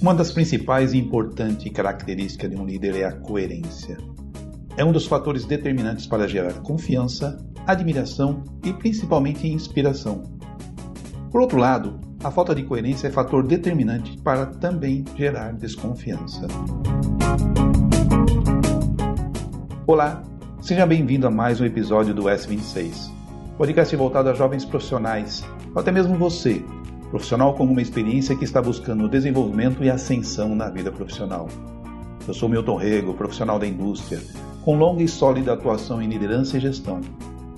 Uma das principais e importantes características de um líder é a coerência. É um dos fatores determinantes para gerar confiança, admiração e principalmente inspiração. Por outro lado, a falta de coerência é fator determinante para também gerar desconfiança. Olá, seja bem-vindo a mais um episódio do S26, podcast voltado a jovens profissionais, ou até mesmo você profissional com uma experiência que está buscando desenvolvimento e ascensão na vida profissional. Eu sou Milton Rego, profissional da indústria, com longa e sólida atuação em liderança e gestão.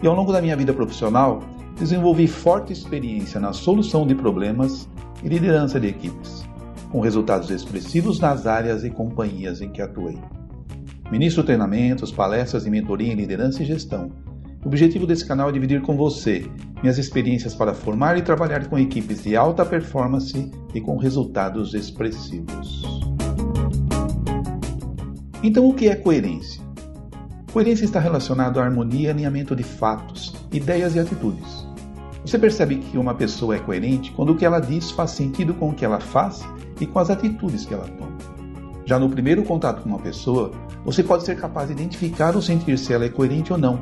E ao longo da minha vida profissional, desenvolvi forte experiência na solução de problemas e liderança de equipes, com resultados expressivos nas áreas e companhias em que atuei. Ministro treinamentos, palestras e mentoria em liderança e gestão, o objetivo desse canal é dividir com você minhas experiências para formar e trabalhar com equipes de alta performance e com resultados expressivos. Então, o que é coerência? Coerência está relacionado à harmonia e alinhamento de fatos, ideias e atitudes. Você percebe que uma pessoa é coerente quando o que ela diz faz sentido com o que ela faz e com as atitudes que ela toma. Já no primeiro contato com uma pessoa, você pode ser capaz de identificar ou sentir se ela é coerente ou não,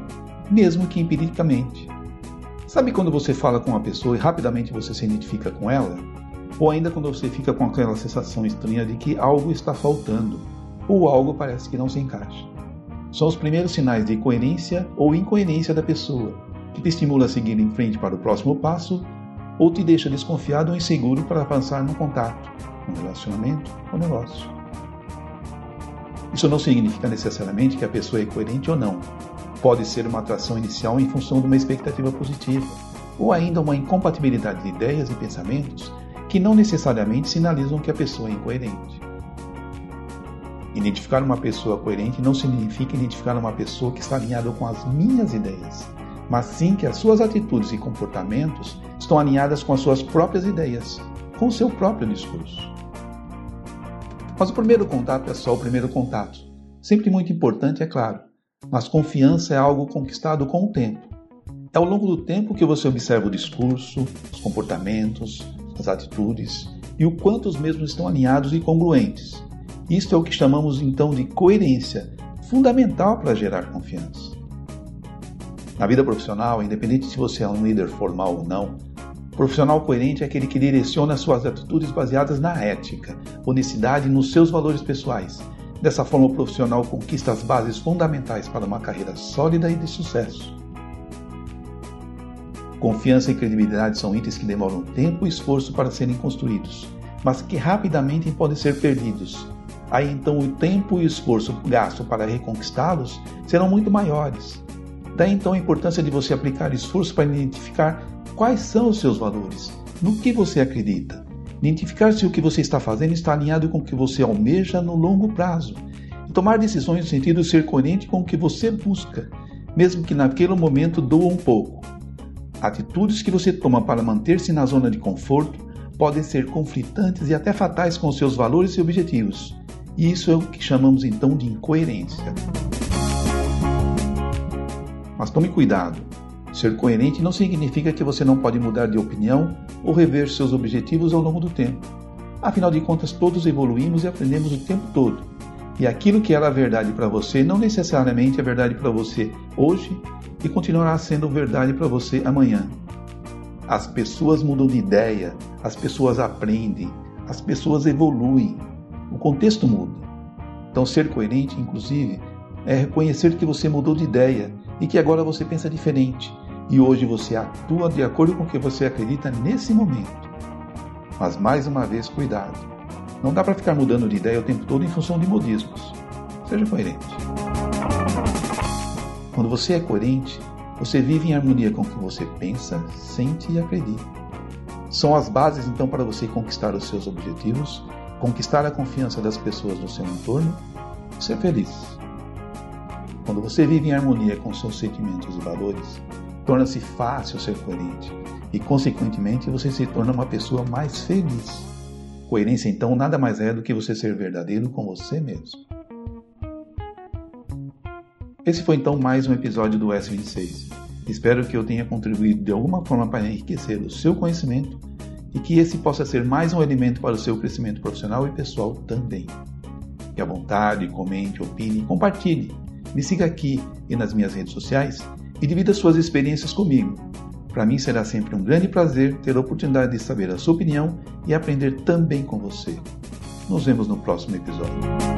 mesmo que empiricamente. Sabe quando você fala com uma pessoa e rapidamente você se identifica com ela? Ou ainda quando você fica com aquela sensação estranha de que algo está faltando, ou algo parece que não se encaixa. São os primeiros sinais de coerência ou incoerência da pessoa, que te estimula a seguir em frente para o próximo passo, ou te deixa desconfiado ou inseguro para avançar no contato, no relacionamento ou negócio. Isso não significa necessariamente que a pessoa é coerente ou não, Pode ser uma atração inicial em função de uma expectativa positiva, ou ainda uma incompatibilidade de ideias e pensamentos que não necessariamente sinalizam que a pessoa é incoerente. Identificar uma pessoa coerente não significa identificar uma pessoa que está alinhada com as minhas ideias, mas sim que as suas atitudes e comportamentos estão alinhadas com as suas próprias ideias, com o seu próprio discurso. Mas o primeiro contato é só o primeiro contato. Sempre muito importante, é claro, mas confiança é algo conquistado com o tempo. É ao longo do tempo que você observa o discurso, os comportamentos, as atitudes e o quanto os mesmos estão alinhados e congruentes. Isto é o que chamamos então de coerência, fundamental para gerar confiança. Na vida profissional, independente se você é um líder formal ou não, profissional coerente é aquele que direciona suas atitudes baseadas na ética, honestidade e nos seus valores pessoais, Dessa forma, o profissional conquista as bases fundamentais para uma carreira sólida e de sucesso. Confiança e credibilidade são itens que demoram tempo e esforço para serem construídos, mas que rapidamente podem ser perdidos. Aí então o tempo e o esforço gasto para reconquistá-los serão muito maiores. Daí então a importância de você aplicar esforço para identificar quais são os seus valores, no que você acredita, Identificar se o que você está fazendo está alinhado com o que você almeja no longo prazo. E tomar decisões no sentido de ser coerente com o que você busca, mesmo que naquele momento doa um pouco. Atitudes que você toma para manter-se na zona de conforto podem ser conflitantes e até fatais com seus valores e objetivos. E isso é o que chamamos então de incoerência. Mas tome cuidado. Ser coerente não significa que você não pode mudar de opinião ou rever seus objetivos ao longo do tempo. Afinal de contas, todos evoluímos e aprendemos o tempo todo. E aquilo que era verdade para você não necessariamente é verdade para você hoje e continuará sendo verdade para você amanhã. As pessoas mudam de ideia, as pessoas aprendem, as pessoas evoluem, o contexto muda. Então, ser coerente, inclusive, é reconhecer que você mudou de ideia e que agora você pensa diferente e hoje você atua de acordo com o que você acredita nesse momento. Mas mais uma vez, cuidado. Não dá para ficar mudando de ideia o tempo todo em função de modismos. Seja coerente. Quando você é coerente, você vive em harmonia com o que você pensa, sente e acredita. São as bases então para você conquistar os seus objetivos, conquistar a confiança das pessoas no seu entorno ser feliz. Quando você vive em harmonia com seus sentimentos e valores, torna-se fácil ser coerente e, consequentemente, você se torna uma pessoa mais feliz. Coerência, então, nada mais é do que você ser verdadeiro com você mesmo. Esse foi então mais um episódio do S26. Espero que eu tenha contribuído de alguma forma para enriquecer o seu conhecimento e que esse possa ser mais um elemento para o seu crescimento profissional e pessoal também. Fique à vontade, comente, opine, compartilhe. Me siga aqui e nas minhas redes sociais e divida suas experiências comigo. Para mim será sempre um grande prazer ter a oportunidade de saber a sua opinião e aprender também com você. Nos vemos no próximo episódio.